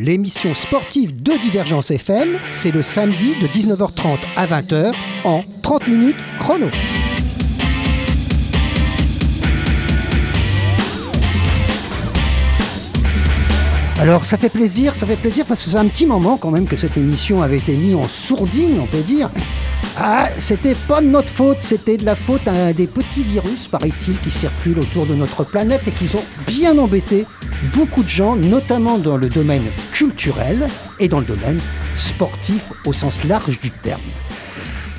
30 minutes chrono, l'émission sportive de Divergence FM, c'est le samedi de 19h30 à 20h en 30 minutes chrono. Alors ça fait plaisir, ça fait plaisir parce que c'est un petit moment quand même que cette émission avait été mise en sourdine, on peut dire. Ah, c'était pas de notre faute, c'était de la faute à des petits virus, paraît-il, qui circulent autour de notre planète et qui ont bien embêté beaucoup de gens, notamment dans le domaine culturel et dans le domaine sportif au sens large du terme.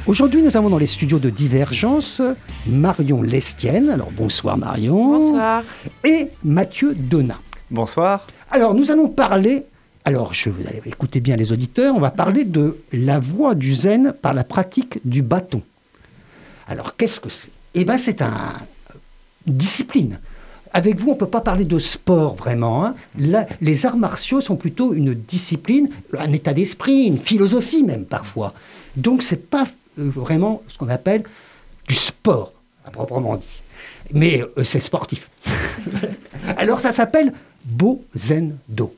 Aujourd'hui, nous avons dans les studios de Divergence Marion Lestienne. Alors bonsoir Marion. Bonsoir. Et Mathieu Donat. Bonsoir. Alors, nous allons parler. Alors, je vous allez écouter bien les auditeurs. On va parler de la voie du zen par la pratique du bâton. Alors, qu'est-ce que c'est? Eh bien, c'est une discipline. Avec vous, on ne peut pas parler de sport vraiment. Hein. les arts martiaux sont plutôt une discipline, un état d'esprit, une philosophie même parfois. Donc, ce n'est pas euh, vraiment ce qu'on appelle du sport, à proprement dit. Mais euh, c'est sportif. Alors, ça s'appelle Bozendo.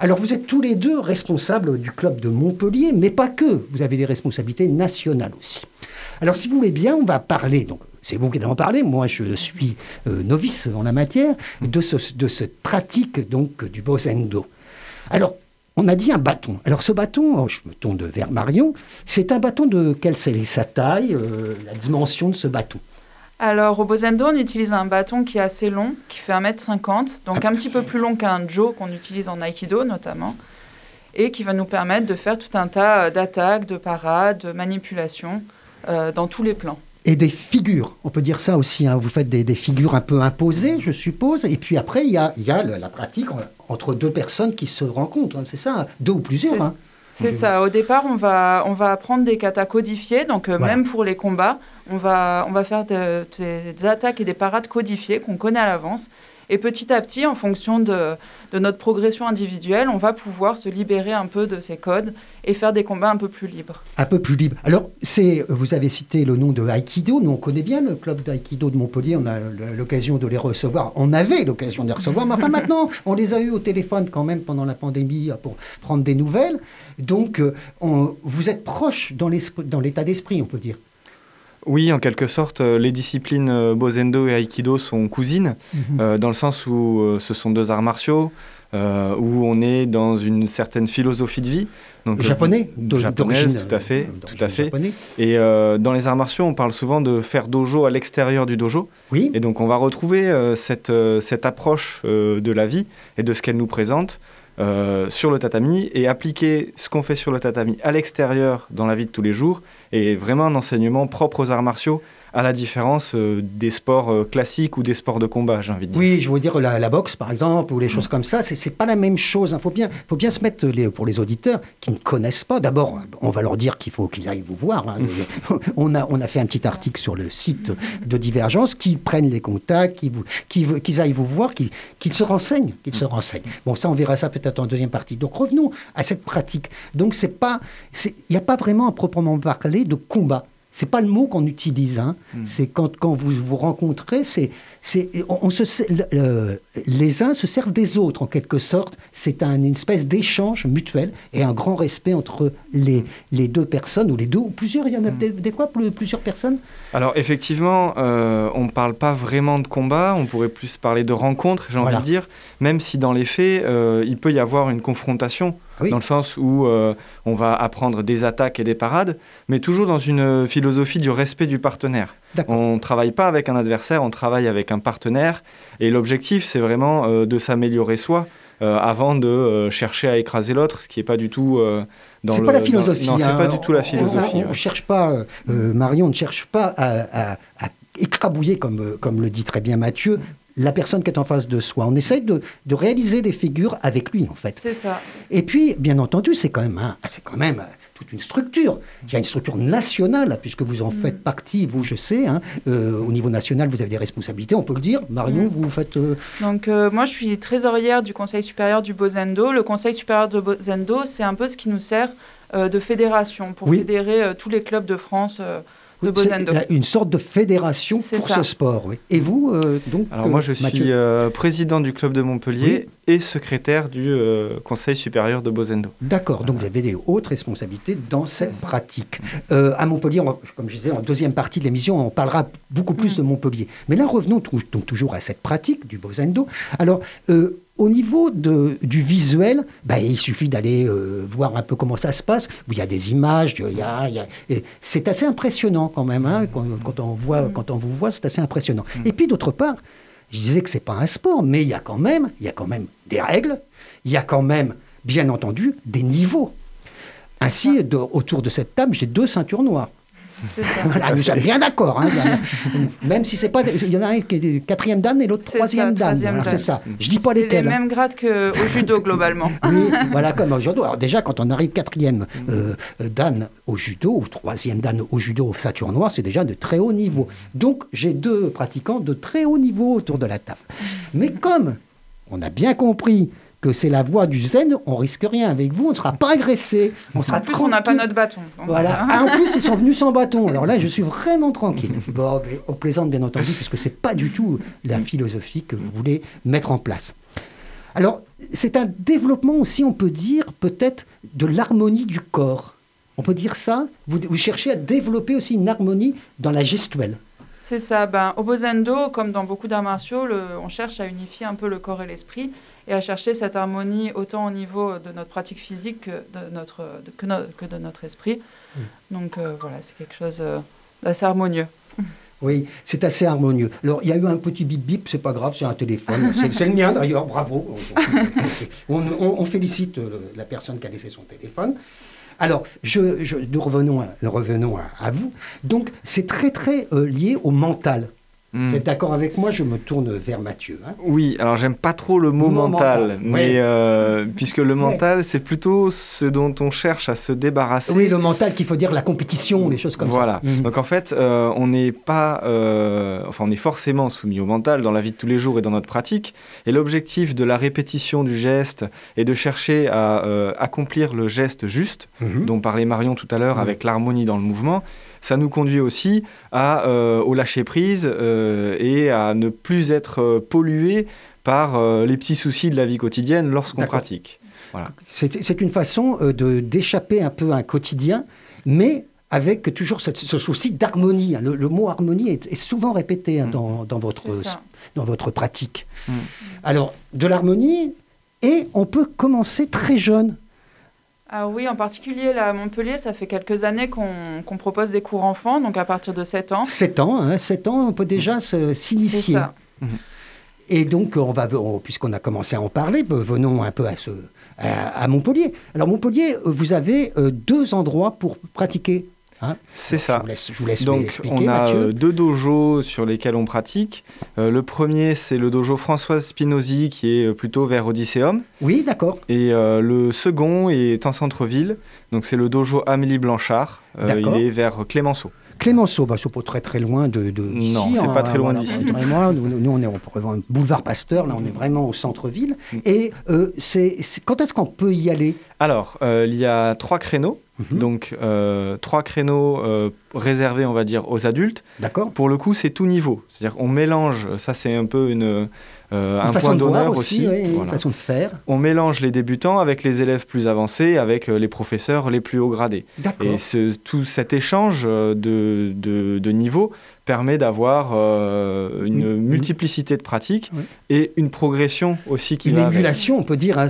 Alors vous êtes tous les deux responsables du club de Montpellier, mais pas que, vous avez des responsabilités nationales aussi. Alors si vous voulez bien, on va parler, donc c'est vous qui allez en parler, moi je suis euh, novice en la matière, de, de cette pratique donc du Bozendo. Alors on a dit un bâton. Alors ce bâton, oh, je me tourne vers Marion, c'est un bâton de quelle c'est sa taille, euh, la dimension de ce bâton? Alors, au Bozendo, on utilise un bâton qui est assez long, qui fait 1m50, donc un petit peu plus long qu'un Jo qu'on utilise en Aikido notamment, et qui va nous permettre de faire tout un tas euh, d'attaques, de parades, de manipulations euh, dans tous les plans. Et des figures, on peut dire ça aussi. Hein. Vous faites des, figures un peu imposées, je suppose. Et puis après, il y a, la pratique entre deux personnes qui se rencontrent. Hein. C'est ça, deux ou plusieurs. Hein. C'est ça. Au départ, on va, on va apprendre des katas codifiés. Donc, euh, même pour les combats, on va, on va faire des attaques et des parades codifiées qu'on connaît à l'avance. Et petit à petit, en fonction de, notre progression individuelle, on va pouvoir se libérer un peu de ces codes et faire des combats un peu plus libres. Un peu plus libres. Alors, c'est, vous avez cité le nom de Aikido. Nous, on connaît bien le club d'Aikido de Montpellier. On a l'occasion de les recevoir. On avait l'occasion de les recevoir. Mais enfin, maintenant, on les a eus au téléphone quand même pendant la pandémie pour prendre des nouvelles. Donc, euh, vous êtes proche dans l'état d'esprit, on peut dire. Oui, en quelque sorte, euh, les disciplines euh, Bozendo et Aikido sont cousines, mhm. euh, dans le sens où ce sont deux arts martiaux, où on est dans une certaine philosophie de vie. Donc, japonais, japonaise, tout à fait, tout à fait. Et dans les arts martiaux, on parle souvent de faire dojo à l'extérieur du dojo. Oui. Et donc, on va retrouver cette, cette approche de la vie et de ce qu'elle nous présente. sur le tatami et appliquer ce qu'on fait sur le tatami à l'extérieur dans la vie de tous les jours et vraiment un enseignement propre aux arts martiaux à la différence euh, des sports euh, classiques ou des sports de combat, j'ai envie de dire. Oui, je veux dire la, boxe, par exemple, ou les choses comme ça, c'est pas la même chose. Il faut, bien, faut bien se mettre, les, pour les auditeurs qui ne connaissent pas, d'abord, on va leur dire qu'il faut qu'ils aillent vous voir. Hein. on, a, on a fait un petit article sur le site de Divergence, qu'ils prennent les contacts, qu'ils qu'ils aillent vous voir, qu'ils se renseignent, qu'ils se renseignent. Bon, ça, on verra ça peut-être en deuxième partie. Donc, revenons à cette pratique. Donc, c'est pas, il n'y a pas vraiment à proprement parler de combat c'est pas le mot qu'on utilise. Hein. Hmm. C'est quand, quand vous vous rencontrez, c'est, c'est, on, se, les uns se servent des autres en quelque sorte. C'est un, une espèce d'échange mutuel et un grand respect entre les, les deux personnes ou les deux ou plusieurs. Il y en a hmm. des, fois plusieurs personnes. Alors effectivement, euh, on ne parle pas vraiment de combat. On pourrait plus parler de rencontre, j'ai envie de dire. Même si dans les faits, euh, il peut y avoir une confrontation dans le sens où euh, on va apprendre des attaques et des parades, mais toujours dans une philosophie du respect du partenaire. On ne travaille pas avec un adversaire, on travaille avec un partenaire, et l'objectif, c'est vraiment euh, de s'améliorer soi. Euh, avant de chercher à écraser l'autre, ce qui n'est pas du tout dans le. C'est pas la philosophie. Non, c'est pas hein. du tout la philosophie. On ne cherche pas, Marion ne cherche pas à, écrabouiller, comme, comme le dit très bien Mathieu, la personne qui est en face de soi. On essaye de, réaliser des figures avec lui, en fait. C'est ça. Et puis, bien entendu, c'est quand même, c'est quand même euh, toute une structure. Il y a une structure nationale, puisque vous en mm. faites partie, vous, je sais. Hein. Euh, au niveau national, vous avez des responsabilités, on peut le dire. Marion, mm. vous faites... Euh, Donc, moi, je suis trésorière du Conseil supérieur du Bozendo. Le Conseil supérieur de Bozendo, c'est un peu ce qui nous sert de fédération, pour fédérer tous les clubs de France de. Une sorte de fédération pour ce sport. Oui. Et vous, euh, donc Alors moi, je suis président du club de Montpellier et secrétaire du Conseil supérieur de Bosendo. D'accord, donc vous avez des hautes responsabilités dans cette pratique. à Montpellier, comme je disais, en deuxième partie de l'émission, on parlera beaucoup plus mm. de Montpellier. Mais là, revenons donc toujours à cette pratique du Bosendo. Alors, au niveau de, du visuel, bah, il suffit d'aller euh, voir un peu comment ça se passe. Il y a des images, c'est assez impressionnant quand même. Hein, quand, on voit, mm. quand on vous voit, c'est assez impressionnant. Mm. Et puis d'autre part, je disais que c'est pas un sport, mais il y a quand même, il y a quand même des règles. Il y a quand même, bien entendu, des niveaux. Ainsi, autour de cette table, j'ai deux ceintures noires. Nous sommes bien d'accord. Hein, même si c'est pas. Il y en a un qui est quatrième dan et l'autre troisième dan. C'est ça. Je dis pas lesquels. C'est les mêmes grades qu'au judo, globalement. oui, voilà, comme au judo. Alors, déjà, quand on arrive quatrième euh, dan au judo, ou troisième dan au judo au ceinture noire, c'est déjà de très haut niveau. Donc, j'ai deux pratiquants de très haut niveau autour de la table. Mais comme on a bien compris que c'est la voie du zen, on risque rien avec vous, on ne sera pas agressé. On sera en plus, on n'a pas notre bâton. Voilà. Ah, en plus, ils sont venus sans bâton. Alors là, je suis vraiment tranquille. Bon, on plaisante bien entendu, puisque ce n'est pas du tout la philosophie que vous voulez mettre en place. Alors, c'est un développement aussi, on peut dire, peut-être, de l'harmonie du corps. On peut dire ça? Vous, vous cherchez à développer aussi une harmonie dans la gestuelle. C'est ça. Ben, au Bozendo, comme dans beaucoup d'arts martiaux, on cherche à unifier un peu le corps et l'esprit et à chercher cette harmonie autant au niveau de notre pratique physique que de notre, que, que, de notre esprit. Mm. Donc euh, voilà, c'est quelque chose euh, d'assez harmonieux. Oui, c'est assez harmonieux. Alors, il y a eu un petit bip bip, c'est pas grave, c'est un téléphone. C'est le mien d'ailleurs, bravo. On, félicite euh, la personne qui a laissé son téléphone. Alors, je, je, nous revenons, à, revenons à, vous. Donc, c'est très, très lié au mental. Hmm. Vous êtes d'accord avec moi Je me tourne vers Mathieu. Hein. oui, alors j'aime pas trop le mot, mental, mais euh, puisque le mental, c'est plutôt ce dont on cherche à se débarrasser. Oui, le mental qu'il faut dire la compétition, les choses comme ça. Voilà. Hmm. Donc en fait, euh, on n'est pas, euh, enfin, on est forcément soumis au mental dans la vie de tous les jours et dans notre pratique. Et l'objectif de la répétition du geste est de chercher à accomplir le geste juste, mhm. dont parlait Marion tout à l'heure, mhm. avec l'harmonie dans le mouvement ça nous conduit aussi à, euh, au lâcher-prise euh, et à ne plus être euh, pollué par les petits soucis de la vie quotidienne lorsqu'on pratique. Voilà. C'est une façon de d'échapper un peu à un quotidien, mais avec toujours ce souci d'harmonie. Hein. Le, mot harmonie est, souvent répété hein, mm. dans, dans, votre, dans votre pratique. Mm. Alors, de l'harmonie, et on peut commencer très jeune. Ah oui, en particulier là, à Montpellier, ça fait quelques années qu'on propose des cours enfants, donc à partir de 7 ans. 7 ans, hein, 7 ans, on peut déjà s'initier. Mhm. Et donc, on va, puisqu'on a commencé à en parler, ben, venons un peu à, ce, à, Montpellier. Alors, Montpellier, vous avez euh, deux endroits pour pratiquer Hein c'est ça. Je vous laisse, Donc, on a euh, deux dojos sur lesquels on pratique. Euh, le premier, c'est le dojo Françoise Spinozzi, qui est euh, plutôt vers Odysseum. Oui, d'accord. Et le second est en centre-ville. Donc, c'est le dojo Amélie Blanchard. il est vers Clémenceau. Clémenceau, bah, c'est pas très très loin de, de Non, c'est pas hein, très loin d'ici. Nous, nous, on est au boulevard Pasteur, là on est vraiment au centre-ville. Mm. Et c'est, quand est-ce qu'on peut y aller? Alors, il y a trois créneaux. Mhm. Donc, euh, trois créneaux euh, réservés, on va dire, aux adultes. D'accord. Pour le coup, c'est tout niveau. C'est-à-dire qu'on mélange, ça c'est un peu une, euh, un point d'honneur aussi. Une façon de faire. On mélange les débutants avec les élèves plus avancés, avec les professeurs les plus haut gradés. Et ce, tout cet échange de, de, de niveaux permet d'avoir euh, une multiplicité de pratiques et une progression aussi qui Une émulation, on peut dire. Hein,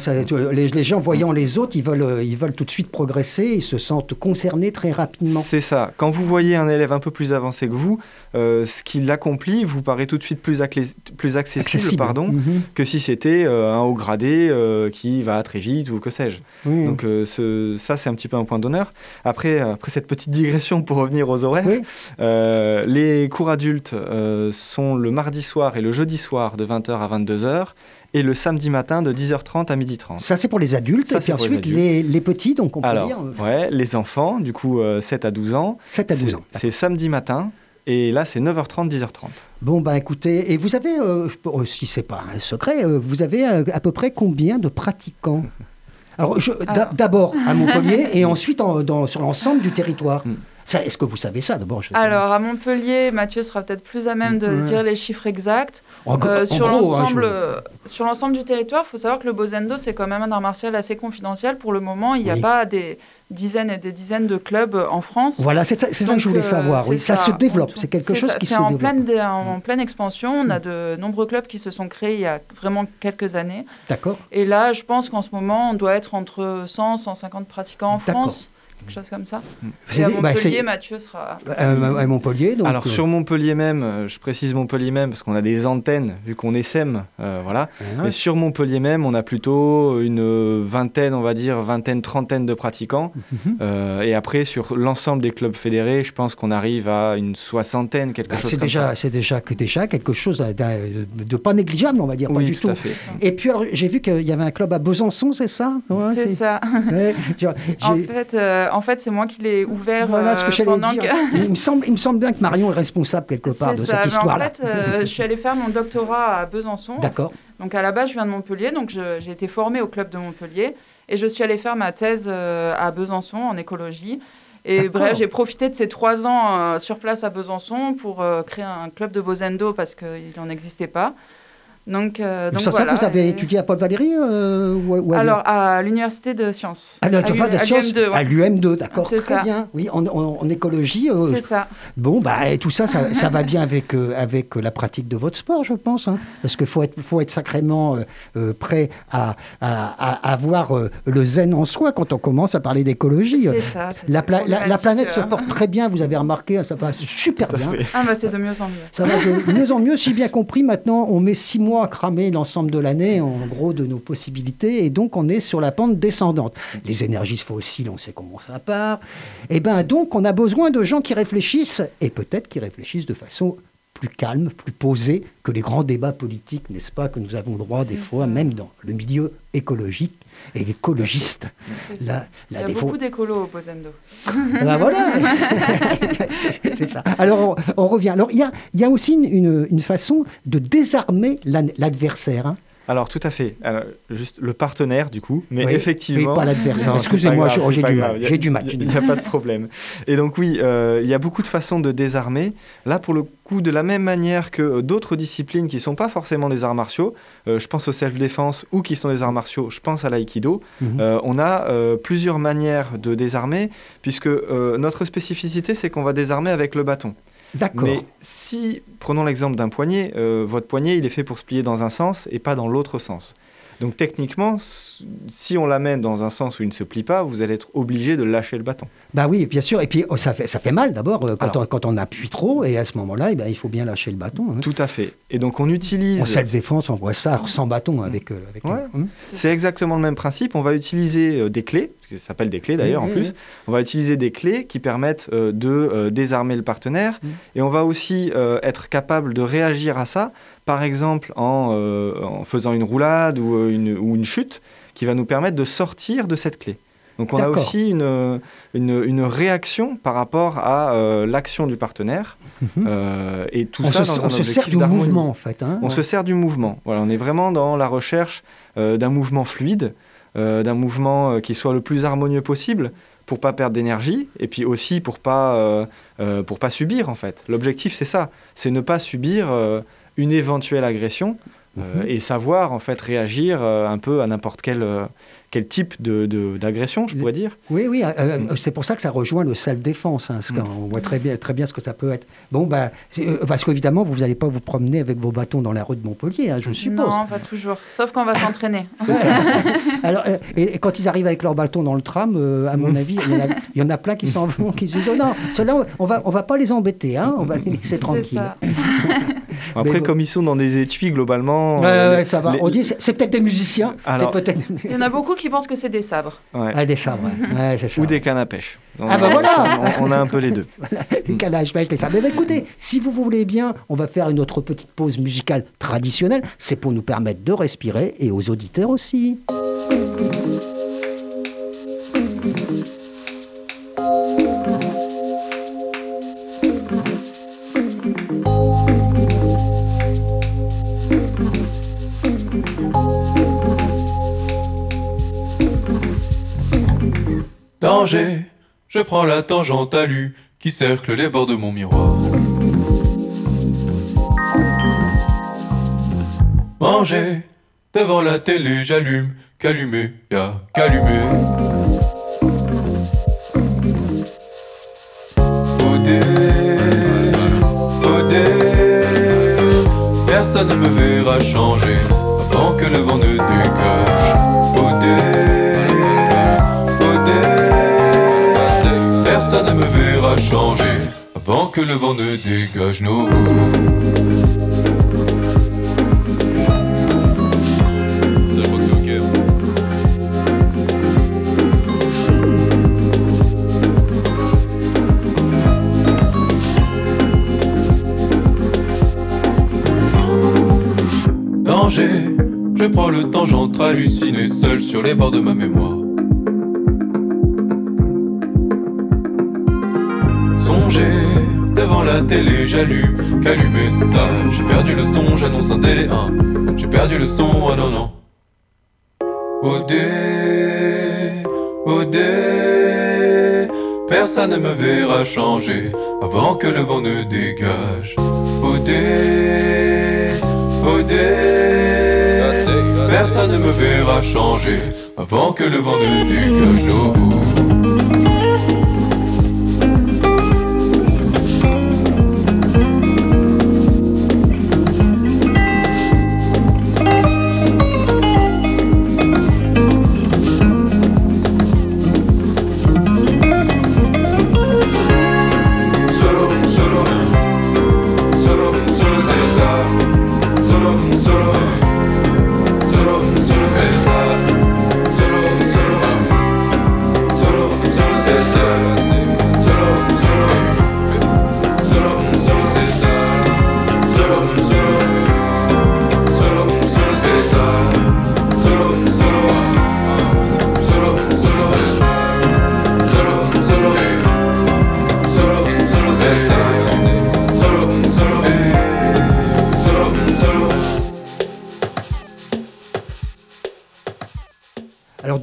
les, gens voyant les autres, ils veulent, euh, ils veulent tout de suite progresser, ils se sentent concernés très rapidement. C'est ça. Quand vous voyez un élève un peu plus avancé que vous, euh, ce qu'il accomplit vous paraît tout de suite plus, plus accessible, pardon, mhm. que si c'était un haut gradé qui va très vite ou que sais-je. Donc ce, ça, c'est un petit peu un point d'honneur. Après, après cette petite digression pour revenir aux horaires, les les cours adultes euh, sont le mardi soir et le jeudi soir de 20h à 22h et le samedi matin de 10h30 à 12h30. Ça, c'est pour les adultes. et puis ensuite, les, les, petits, donc on peut dire. Euh, ouais, les enfants, du coup, 7 euh, à 12 ans. 7 à 12 ans. C'est samedi matin. Et là, c'est 9h30, 10h30. Bon, bah écoutez, et vous avez, si c'est pas un secret, vous avez à peu près combien de pratiquants? Alors, d'abord à Montpellier et ensuite dans, sur l'ensemble du territoire. Est-ce que vous savez ça d'abord Alors, à Montpellier, Mathieu sera peut-être plus à même de dire les chiffres exacts. Euh, sur hein, l'ensemble sur l'ensemble du territoire, il faut savoir que le Bozendo, c'est quand même un art martial assez confidentiel. Pour le moment, il n'y a pas des dizaines et des dizaines de clubs en France. Voilà, c'est ça que je voulais savoir. Oui, ça, se développe. C'est quelque chose qui se en développe. Pleine, en, pleine expansion. On a de nombreux clubs qui se sont créés il y a vraiment quelques années. D'accord. Et là, je pense qu'en ce moment, on doit être entre 100 150 pratiquants en France quelque chose comme ça. Mm. Et à bah, Montpellier, Mathieu sera. Euh, à Montpellier, donc. Alors euh, sur Montpellier même, euh, je précise Montpellier même parce qu'on a des antennes vu qu'on est SEM, voilà. Ah. Mais sur Montpellier même, on a plutôt une vingtaine, on va dire vingtaine, trentaine de pratiquants. Mhm. et après sur l'ensemble des clubs fédérés, je pense qu'on arrive à une soixantaine, quelque bah, chose comme déjà, ça. C'est déjà déjà quelque chose de, pas négligeable, on va dire, oui, pas du tout. Et puis j'ai vu qu'il y avait un club à Besançon, c'est ça? C'est ça. en fait en fait, c'est moi qui l'ai ouvert voilà ce que euh, il, me semble, il me semble bien que Marion est responsable quelque part de cette histoire-là. En fait, euh, je suis allée faire mon doctorat à Besançon. D'accord. Donc à la base, je viens de Montpellier, donc j'ai été formée au club de Montpellier et je suis allée faire ma thèse euh, à Besançon en écologie. Et bref, j'ai profité de ces trois ans sur place à Besançon pour créer un club de Bozendo parce qu'il n'en existait pas. Donc, euh, donc ça, voilà, vous avez étudié à Paul Valéry euh, ou, Alors, à l'Université de sciences. À, à l'UM2, d'accord. Très bien. Oui, en, écologie. Euh, c'est ça. Bon, bah, et tout ça, ça, va bien avec, avec la pratique de votre sport, je pense. Hein. parce qu'il faut être, faut être sacrément prêt à, à, avoir le zen en soi quand on commence à parler d'écologie. C'est ça. La, la, planète se porte très bien, vous avez remarqué, ça va super bien. Ah, bah, c'est de mieux en mieux. Ça va de mieux en mieux, si bien compris. Maintenant, on met six mois à cramer l'ensemble de l'année, en gros, de nos possibilités, et donc on est sur la pente descendante. Les énergies fossiles, on sait comment ça part. Et eh bien donc, on a besoin de gens qui réfléchissent, et peut-être qui réfléchissent de façon plus calme, plus posée que les grands débats politiques, n'est-ce pas, que nous avons droit des fois, même dans le milieu écologique et écologiste. Il y a beaucoup d'écolos au Posendo. Ben voilà, c'est ça. Alors, on, revient. Alors, il y a, y a aussi une, une, façon de désarmer l'adversaire. Hein. Alors tout à fait. juste le partenaire du coup, mais effectivement. Et pas l'adversaire. Excusez-moi, j'ai du mal. J'ai du mal. Il n'y a, pas de problème. Et donc oui, euh, il y a beaucoup de façons de désarmer. Là, pour le coup, de la même manière que d'autres disciplines qui ne sont pas forcément des arts martiaux, euh, je pense au self-défense ou qui sont des arts martiaux, je pense à l'aïkido. Mhm. Euh, on a plusieurs manières de désarmer, puisque notre spécificité, c'est qu'on va désarmer avec le bâton. Mais si, prenons l'exemple d'un poignet, euh, votre poignet, il est fait pour se plier dans un sens et pas dans l'autre sens. Donc techniquement, si on l'amène dans un sens où il ne se plie pas, vous allez être obligé de lâcher le bâton. Bah oui, bien sûr. Et puis oh, ça, fait, ça fait mal d'abord euh, quand, on, quand, on, appuie trop. Et à ce moment-là, eh ben, il faut bien lâcher le bâton. Hein. Tout à fait. Et donc on utilise... En self-défense, on voit ça sans bâton avec... Euh, avec ouais. Hein. C'est exactement le même principe. On va utiliser des clés ça s'appelle des clés d'ailleurs en plus. On va utiliser des clés qui permettent euh, de euh, désarmer le partenaire mm. et on va aussi euh, être capable de réagir à ça, par exemple en, faisant une roulade ou une, ou une, chute qui va nous permettre de sortir de cette clé. Donc on a aussi une, une, réaction par rapport à l'action du partenaire mhm. et tout on ça se, on se sert du mouvement en fait. Hein, on se sert du mouvement. Voilà, on est vraiment dans la recherche d'un mouvement fluide. Euh, d'un mouvement euh, qui soit le plus harmonieux possible pour pas perdre d'énergie et puis aussi pour pas euh, pour pas subir en fait. L'objectif c'est ça, c'est ne pas subir une éventuelle agression mhm. et savoir en fait réagir un peu à n'importe quel quel type d'agression, de, je pourrais dire. Oui, oui, euh, euh, c'est pour ça que ça rejoint le self-défense. Hein, mm. On voit très bien, très bien ce que ça peut être. Bon, bah, euh, parce qu'évidemment, vous n'allez pas vous promener avec vos bâtons dans la rue de Montpellier, hein, je suppose. Non, pas toujours. Sauf qu'on va s'entraîner. Alors, et, quand ils arrivent avec leurs bâtons dans le tram, à mon mm. avis, il y, en a, plein qui s'en vont, qui se disent oh non, ceux-là, on va, on va pas les embêter, hein, on va les laisser tranquilles. Après, comme ils sont dans des étuis, globalement. ça va. On dit, c'est peut-être des musiciens. il y en a beaucoup qui pensent que c'est des sabres. Ah, des sabres, ouais. ça. Ou des cannes à pêche. ah bah voilà on, a un peu les deux. Les cannes à pêche, les sabres. Mais bah, écoutez, si vous voulez bien, on va faire une autre petite pause musicale traditionnelle. C'est pour nous permettre de respirer et aux auditeurs aussi. Je prends la tangente à lui. qui cerclent les bords de mon miroir. Manger devant la télé, j'allume, qu'allumer, y'a qu'allumer. Odé, odé, personne ne me verra changer avant que le vent ne dégage. Odé, ne me verra changer avant que le vent ne dégage nos Je prends le temps, j'entre halluciné seul sur les bords de ma mémoire. Télé, j'allume, qu'allumer ça. J'ai perdu le son, j'annonce un délai 1. J'ai perdu le son, ah non non. Odé, Odé, personne ne me verra changer avant que le vent ne dégage. Odé, Odé. Personne ne me verra changer avant que le vent ne dégage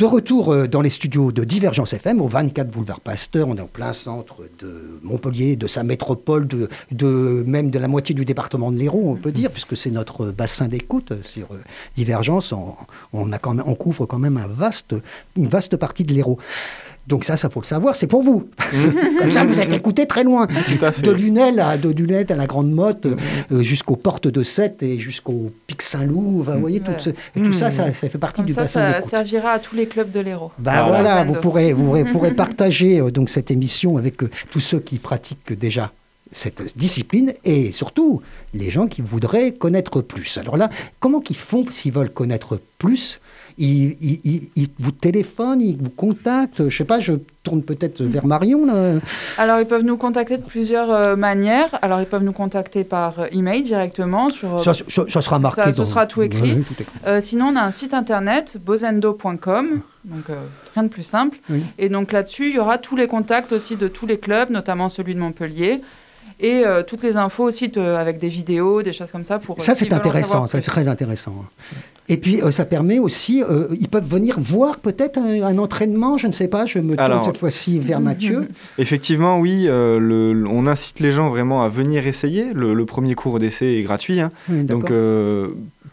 de retour euh, dans les studios de Divergence FM, au 24 boulevard Pasteur, on est en plein centre de Montpellier, de sa métropole, de, même de la moitié du département de l'Hérault, on peut dire, puisque c'est notre bassin d'écoute sur euh, Divergence. On couvre quand même un vaste, une vaste partie de l'Hérault. Donc ça, ça faut le savoir, c'est pour vous. Mhm. Comme ça, vous êtes écouté très loin. De Lunel à, de Lunel à la Grande Motte, mhm. euh, jusqu'aux portes de Sète et jusqu'au Pic Saint-Loup. vous voyez, tout, tout ça, ça, fait partie du bassin Ça servira à tous les clubs de l'Hérault. Bah voilà, vous pourrez, vous pourrez partager euh, donc cette émission avec euh, tous ceux qui pratiquent déjà cette discipline et surtout les gens qui voudraient connaître plus. Alors là, comment qu'ils font s'ils veulent connaître plus ils, vous téléphonent, ils vous contactent. Je sais pas, je tourne peut-être vers Marion. Là. Alors, ils peuvent nous contacter de plusieurs euh, manières. Alors, ils peuvent nous contacter par euh, email directement. Sur, euh, ça, sera marqué. Ça, Ce sera tout écrit. sinon, on a un site internet, bozendo.com. Donc, rien de plus simple. Et donc, là-dessus, il y aura tous les contacts aussi de tous les clubs, notamment celui de Montpellier et toutes les infos aussi avec des vidéos, des choses comme ça. Pour, ça, c'est intéressant, c'est très intéressant. Et puis, euh, ça permet aussi, euh, ils peuvent venir voir peut-être un, entraînement, je ne sais pas, je me tourne cette fois-ci vers Mathieu. Effectivement, oui, euh, le, on incite les gens vraiment à venir essayer. Le, premier cours d'essai est gratuit. Hein. Donc,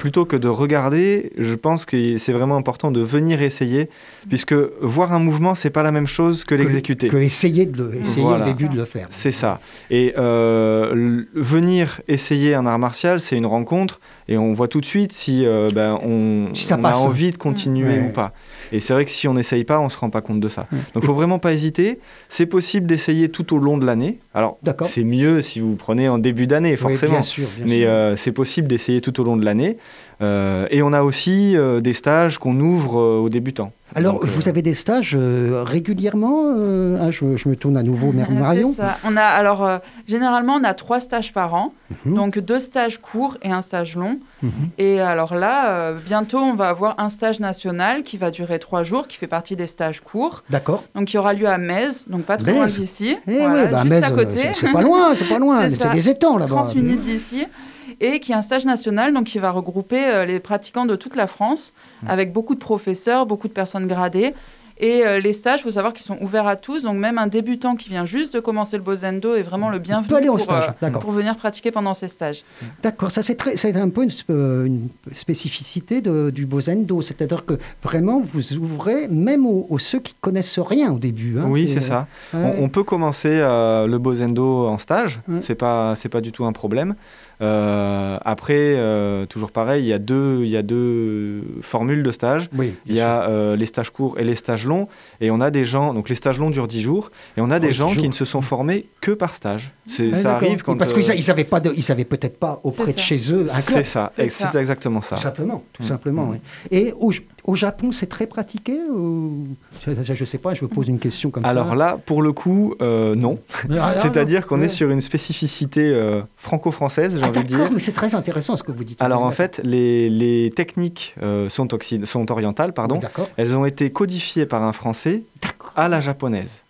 plutôt que de regarder, je pense que c'est vraiment important de venir essayer, puisque voir un mouvement, c'est pas la même chose que l'exécuter. Que, essayer, de le, essayer au début de le faire. C'est ça. Et venir essayer un art martial, c'est une rencontre et on voit tout de suite si, euh, ben, on, a envie de continuer ou pas. Et c'est vrai que si on n'essaye pas, on ne se rend pas compte de ça. Donc il ne faut vraiment pas hésiter. C'est possible d'essayer tout au long de l'année. Alors c'est mieux si vous prenez en début d'année, forcément. bien sûr, Mais euh, c'est possible d'essayer tout au long de l'année. Euh, et on a aussi des stages qu'on ouvre aux débutants. Alors, vous avez des stages régulièrement ah, je, me tourne à nouveau vers Marion. Ça. On a, alors, généralement, on a trois stages par an. Mhm. Donc, deux stages courts et un stage long. Mhm. Et alors là, euh, bientôt, on va avoir un stage national qui va durer trois jours, qui fait partie des stages courts. D'accord. Donc, qui aura lieu à Metz, donc pas trop loin d'ici. Eh voilà, bah, juste à côté. C'est pas loin, c'est pas loin. c'est des étangs là-bas. 30 minutes d'ici. Et qui est un stage national, donc qui va regrouper euh, les pratiquants de toute la France, mhm. avec beaucoup de professeurs, beaucoup de personnes gradées. Et euh, les stages, il faut savoir qu'ils sont ouverts à tous. Donc même un débutant qui vient juste de commencer le Bozendo est vraiment le bienvenu aller au pour, stage, euh, pour venir pratiquer pendant ces stages. D'accord, ça c'est très- c'est un peu une, sp- une spécificité de- du Bozendo. C'est-à-dire que vraiment vous ouvrez même aux, aux ceux qui connaissent rien au début. hein. Oui, c'est ça. ouais. On, on peut commencer euh, le Bozendo en stage, Ouais. c'est pas c'est pas du tout un problème. Euh, après, euh, toujours pareil, il y a deux il y a deux formules de stage. Oui, Il y a euh, les stages courts et les stages longs, et on a des gens donc les stages longs durent 10 jours, et on a des Oh, 10 gens jours. qui ne se sont formés que par stage. C'est- Ouais, ça arrive quand parce euh, qu'ils n'avaient pas, de- ils avaient peut-être pas auprès de chez eux un c'est club. ça, C'est ça. c'est exactement ça. Tout simplement, tout Mm. simplement. Mm. oui. Et au, au Japon, c'est très pratiqué ou... Je ne sais pas, je vous pose une question comme Alors ça. là, pour le coup, euh, non. Ah, ah, C'est-à-dire qu'on ouais. est sur une spécificité euh, franco-française, j'ai Ah, envie de dire. d'accord, mais c'est très intéressant ce que vous dites. Alors en fait, les, les techniques euh, sont, orientales, pardon. Oui, D'accord. Elles ont été codifiées par un Français à la japonaise.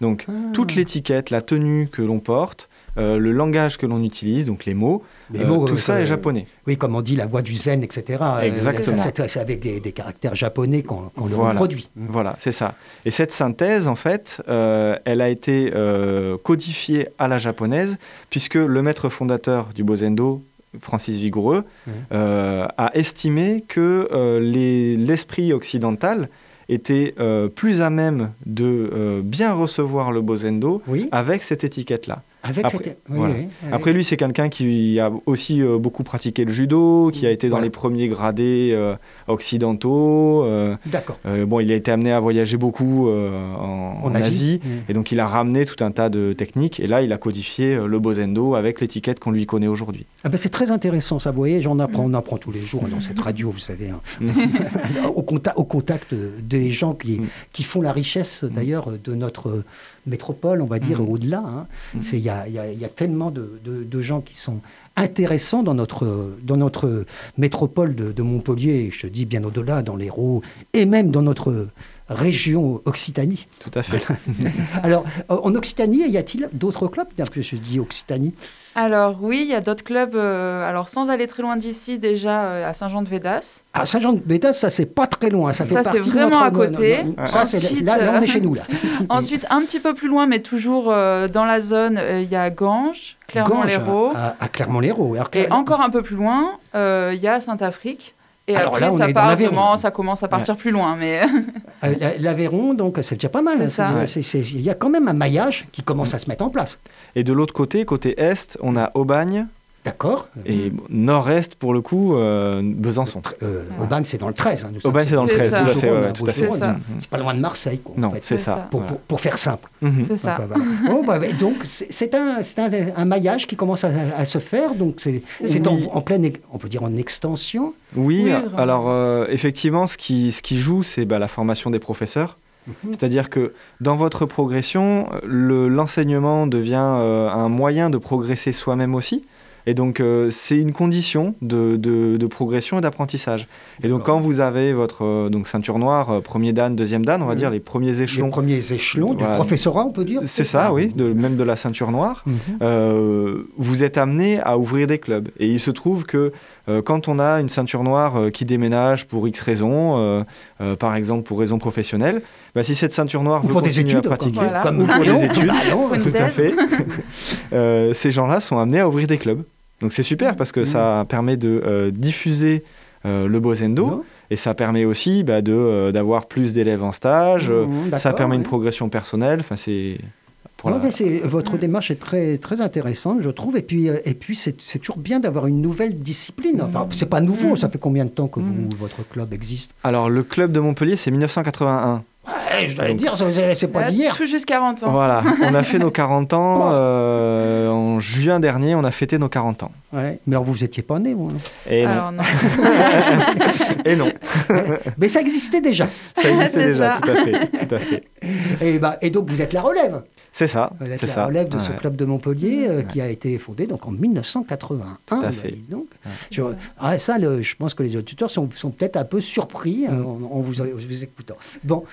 Donc Ah. toute l'étiquette, la tenue que l'on porte, euh, le langage que l'on utilise, donc les mots, Les euh, mots, tout euh, ça euh, est japonais. Oui, comme on dit, la voix du zen, etc. Euh, Exactement. C'est avec des, des caractères japonais qu'on le Voilà. reproduit. Voilà, c'est ça. Et cette synthèse, en fait, euh, elle a été euh, codifiée à la japonaise, puisque le maître fondateur du Bozendo, Francis Vigoureux, euh, a estimé que euh, les- l'esprit occidental était euh, plus à même de euh, bien recevoir le Bozendo Oui, avec cette étiquette-là. Avec Après, cette... oui, voilà. oui, oui. Après lui, c'est quelqu'un qui a aussi euh, beaucoup pratiqué le judo, qui a été dans Voilà. les premiers gradés euh, occidentaux. euh, D'accord. bon, il a été amené à voyager beaucoup en, Asie. Asie. Mm. Et donc, il a ramené tout un tas de techniques. Et là, il a codifié le Bozendo avec l'étiquette qu'on lui connaît aujourd'hui. Ah ben, c'est très intéressant, ça. Vous voyez, j'en apprends, on apprend tous les jours dans cette radio, vous savez, hein. au, contact, au contact des gens qui, Mm. qui font la richesse, d'ailleurs, de notre métropole, on va dire, Mm. au-delà. hein. Mm. C'est- Il y a, il y a- tellement de, gens qui sont intéressants dans notre, métropole de, Montpellier, je te dis bien au-delà, dans l'Hérault, et même dans notre région Occitanie. Tout à fait. Alors, euh, en Occitanie, y a-t-il d'autres clubs je dis Occitanie. Alors oui, il y a d'autres clubs, euh, alors sans aller très loin d'ici, déjà euh, à Saint-Jean-de-Védas. Ah, Saint-Jean-de-Bédas, ça c'est pas très loin. Ça, fait Ça, c'est de vraiment notre- à côté. no- no- Ça, c'est Ensuite, là, là, on est chez nous là. Ensuite, un petit peu plus loin, mais toujours euh, dans la zone, euh, il y a Ganges, Clermont-Lérault. Ganges, À, à Clermont-Lérault. Et encore un peu plus loin, euh, il y a Saint-Afrique. Et Alors après, là, on ça est dans part l'Aveyron. vraiment, ça commence à partir plus loin. Mais euh, la- l'Aveyron, donc c'est déjà pas mal. Hein, Il y a quand même un maillage qui commence à se mettre en place. Et de l'autre côté, côté est, on a Aubagne. D'accord Et bon, nord-est, pour le coup, euh, Besançon. euh, Aubagne, c'est dans le 13. hein, Aubagne, c'est dans le C'est 13, ça. tout à fait. Ouais, C'est. Mhm. C'est pas loin de Marseille. Quoi, en Non, fait. c'est ça. Pour, voilà. pour- pour faire simple. Mhm. c'est ça. Voilà. Bah, ouais, donc c'est un, c'est un, un maillage qui commence à, à se faire. Donc c'est c'est en, Oui. en pleine, on peut dire en extension. Oui, Oui, alors euh, effectivement, ce qui, ce qui joue, c'est bah, la formation des professeurs. Mhm. C'est-à-dire que dans votre progression, le- l'enseignement devient euh, un moyen de progresser soi-même aussi. Et donc, euh, c'est une condition de, de- de progression et d'apprentissage. Et donc, quand vous avez votre euh, donc, ceinture noire, euh, premier dan, deuxième dan, on va dire les premiers Les échelons, premiers échelons du Voilà. professorat, on peut dire. c'est ça, oui, de, même de la ceinture noire, Mhm. vous êtes amené à ouvrir des clubs. Et il se trouve que quand on a une ceinture noire euh, qui déménage pour X raisons, euh, euh, par exemple pour raisons professionnelles, bah, si cette ceinture noire Ou veut pour des continuer études, à pratiquer, comme, Voilà. comme Ou pour des études. bah, tout à fait, euh, ces gens-là sont amenés à ouvrir des clubs. Donc c'est super parce que Mhm. ça permet de euh, diffuser euh, le Bozendo Non et ça permet aussi bah, de, euh, d'avoir plus d'élèves en stage. euh, Mhm, ça permet une progression personnelle. Enfin, c'est pour la- votre démarche est très, très intéressante, je trouve. Et puis, euh, et puis c'est toujours bien d'avoir une nouvelle discipline. Enfin, c'est pas nouveau. Mhm. Ça fait combien de temps que vous, Mhm. votre club existe? Alors le club de Montpellier, c'est 1981. Ouais, Je dois dire, c'est pas d'hier. Tout juste 40 ans. Voilà, on a fait nos 40 ans. Euh, en juin dernier, on a fêté nos 40 ans. Ouais. Mais alors, vous n'étiez pas né, vous. hein? Et non. Alors, non. Et non, Mais ça existait déjà. ça existait déjà, ça. tout à fait. Tout à fait. Et, bah, et donc, vous êtes la relève. C'est ça, Vous êtes c'est la ça. relève de ce Ouais. club de Montpellier euh, qui a été fondé donc, en 1981. Tout à bah, fait. donc. Ouais. Je, ah, ça, le- je pense que les auditeurs sont, sont peut-être un peu surpris hein, Mm. en, en vous, en vous écoutant. Bon,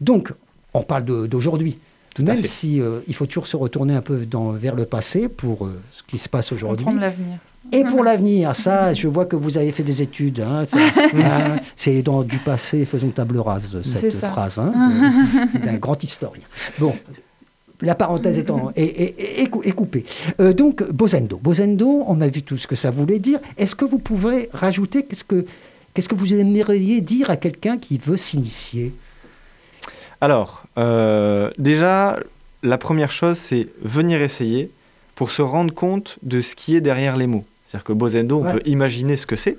donc, on parle de- d'aujourd'hui. Tout à Même si euh, il faut toujours se retourner un peu dans, vers le passé pour euh, ce qui se passe aujourd'hui. Comprendre l'avenir. Et pour l'avenir, ça, je vois que vous avez fait des études. Hein, hein, c'est dans du passé, faisons table rase, cette phrase, hein, d'un grand historien. Bon, la parenthèse étant est, coupée. Euh, donc, Bosendo. Bosendo, on a vu tout ce que ça voulait dire. Est-ce que vous pouvez rajouter qu'est-ce que, qu'est-ce que vous aimeriez dire à quelqu'un qui veut s'initier? Alors, euh, déjà, la première chose, c'est venir essayer pour se rendre compte de ce qui est derrière les mots. C'est-à-dire que Bosendo, on peut imaginer ce que c'est.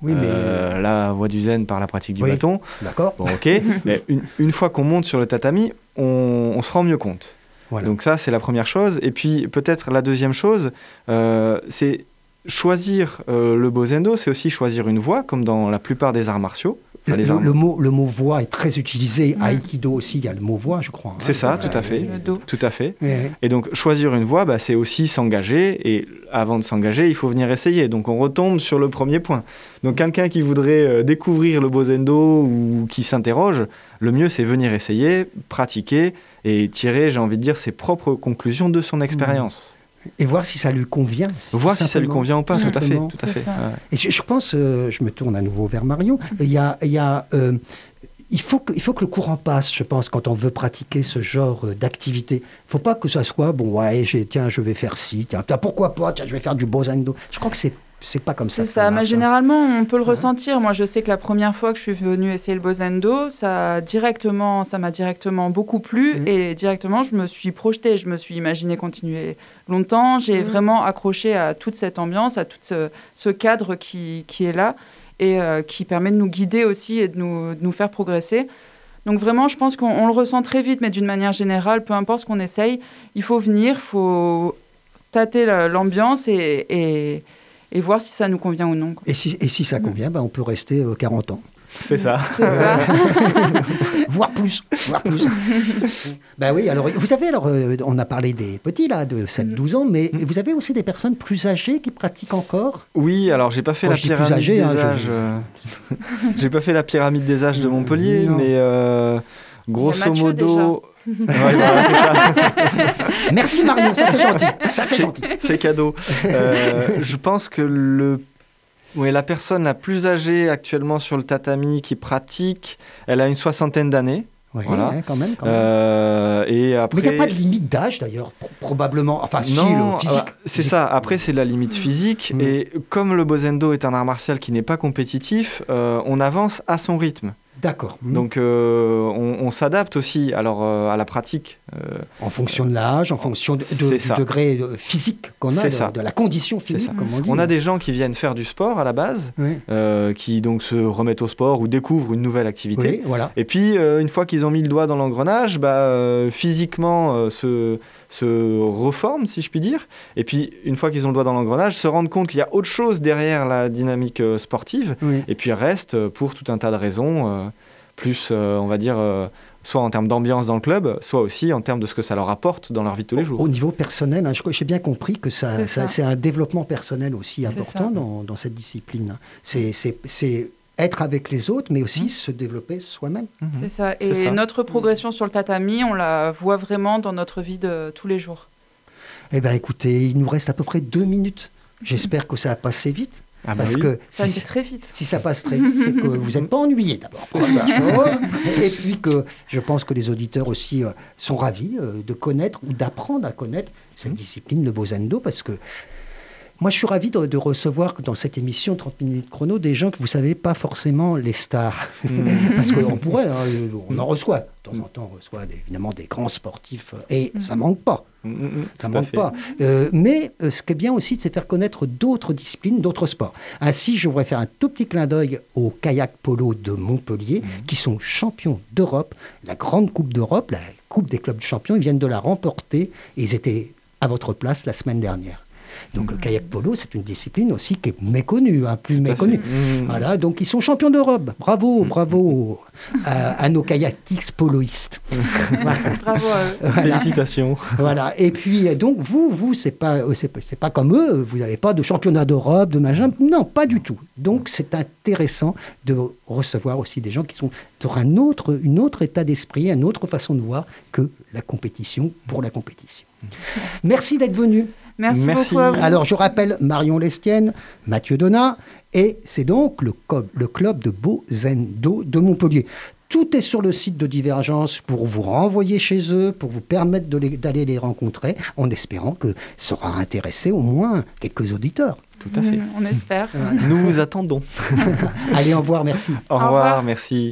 Oui, mais... Euh, la voie du zen par la pratique du bâton. D'accord. Bon, ok. mais une, fois qu'on monte sur le tatami, on, se rend mieux compte. Donc ça, c'est la première chose. Et puis peut-être la deuxième chose, euh, c'est choisir euh, le Bosendo, c'est aussi choisir une voie, comme dans la plupart des arts martiaux. Le, mot, le mot voix est très utilisé. À Aikido aussi, il y a le mot voix, je crois. C'est ça, tout à fait. Tout à fait. Et donc, choisir une voix, bah, c'est aussi s'engager. Et avant de s'engager, il faut venir essayer. Donc, on retombe sur le premier point. Donc, quelqu'un qui voudrait euh, découvrir le Bosendo ou qui s'interroge, le mieux, c'est venir essayer, pratiquer et tirer, j'ai envie de dire, ses propres conclusions de son expérience. Et voir si ça lui convient. Voir si ça lui convient ou pas, tout à fait. Tout à fait. Et je, pense, euh, je me tourne à nouveau vers Marion, il y a, il y a euh, il faut, que, il faut que le courant passe, je pense, quand on veut pratiquer ce genre euh, d'activité. Il ne faut pas que ça soit, bon, ouais, tiens, je vais faire ci, tiens, pourquoi pas, tiens, je vais faire du bosendo. Je crois que c'est c'est pas comme ça. C'est ça. Mais hein. généralement, on peut le ressentir. Moi, je sais que la première fois que je suis venue essayer le Bosendo, ça directement, ça m'a directement beaucoup plu mmh. et directement, je me suis projetée. Je me suis imaginé continuer longtemps. J'ai mmh. vraiment accroché à toute cette ambiance, à tout ce, cadre qui, qui, est là et euh, qui permet de nous guider aussi et de nous, nous faire progresser. Donc vraiment, je pense qu'on le ressent très vite, mais d'une manière générale, peu importe ce qu'on essaye, il faut venir, il faut tâter l'ambiance et et voir si ça nous convient ou non. Et si, et si ça convient, ben, on peut rester 40 euh, ans. C'est ça. voire plus, voire plus. ben oui, alors vous avez, alors, euh, on a parlé des petits là, de 7-12 ans, mais mm. vous avez aussi des personnes plus âgées qui pratiquent encore? Oui, alors j'ai pas fait la pyramide des hein, âges. Euh, j'ai pas fait la pyramide des âges de Montpellier, mais grosso modo. Merci Marion, ça c'est gentil. Ça c'est gentil. C'est cadeau. Euh, je pense que le oui, la personne la plus âgée actuellement sur le tatami qui pratique, elle a une soixantaine d'années. Oui, voilà. quand même. Euh, et après... Mais il n'y a pas de limite d'âge d'ailleurs, probablement. Enfin, non, physique. c'est ça. Après, c'est la limite physique. Mm. Et comme le Bosendo est un art martial qui n'est pas compétitif, euh, on avance à son rythme. D'accord. Mhm. Donc euh, on, s'adapte aussi alors euh, à la pratique. Euh, en fonction de l'âge, en fonction de, du degré physique qu'on a, de, de, la condition physique, comme on dit. On a des gens qui viennent faire du sport à la base, qui donc se remettent au sport ou découvrent une nouvelle activité. voilà. Et puis une fois qu'ils ont mis le doigt dans l'engrenage, bah, physiquement se se reforment, si je puis dire. Et puis, une fois qu'ils ont le doigt dans l'engrenage, se rendent compte qu'il y a autre chose derrière la dynamique euh, sportive. Et puis, restent euh, pour tout un tas de raisons, euh, plus, on va dire, soit en termes d'ambiance dans le club, soit aussi en termes de ce que ça leur apporte dans leur vie de tous les jours. Au niveau personnel, hein, j'ai bien compris que ça, c'est un développement personnel aussi important dans, dans, cette discipline. C'est être avec les autres, mais aussi mmh. se développer soi-même. Mmh. C'est ça. Et notre progression sur le tatami, on la voit vraiment dans notre vie de tous les jours. Eh bien, écoutez, il nous reste à peu près deux minutes. J'espère que ça a passé vite. Ah bah parce que ça si, très vite. Si ça passe très vite, c'est que vous n'êtes pas ennuyé d'abord. Et puis que je pense que les auditeurs aussi euh, sont ravis euh, de connaître ou d'apprendre à connaître cette mmh. discipline, le Bozendo, parce que moi, je suis ravi de, recevoir dans cette émission 30 minutes chrono des gens que vous savez pas forcément les stars. Mm. Parce qu'on pourrait, hein, on en reçoit. De temps en temps, on reçoit évidemment des grands sportifs et mm. ça manque pas. Mm, ça manque pas. Euh, mais euh, ce qui est bien aussi, c'est faire connaître d'autres disciplines, d'autres sports. Ainsi, je voudrais faire un tout petit clin d'œil au kayak polo de Montpellier, qui sont champions d'Europe, la grande Coupe d'Europe, la Coupe des clubs de champions. Ils viennent de la remporter et ils étaient à votre place la semaine dernière. Donc le kayak polo, c'est une discipline aussi qui est méconnue, hein, plus méconnue. Mmh. Voilà, donc ils sont champions d'Europe. Bravo, mmh. bravo à, nos kayakistes poloistes. bravo à eux. Félicitations. Voilà. Et puis donc vous, vous, c'est pas, c'est pas comme eux. Vous n'avez pas de championnat d'Europe, de machin. Non, pas du tout. Donc c'est intéressant de recevoir aussi des gens qui sont sur un autre, une autre état d'esprit, une autre façon de voir que la compétition pour la compétition. Mmh. Merci d'être venu. Merci, beaucoup à vous. Alors, je rappelle Marion Lestienne, Mathieu Donat, et c'est donc le, le club de Beau Zendo de Montpellier. Tout est sur le site de Divergence pour vous renvoyer chez eux, pour vous permettre d'aller les, rencontrer, en espérant que ça aura intéressé au moins quelques auditeurs. Tout à fait. on espère. Nous vous attendons. Allez, au revoir, merci. Au revoir, merci.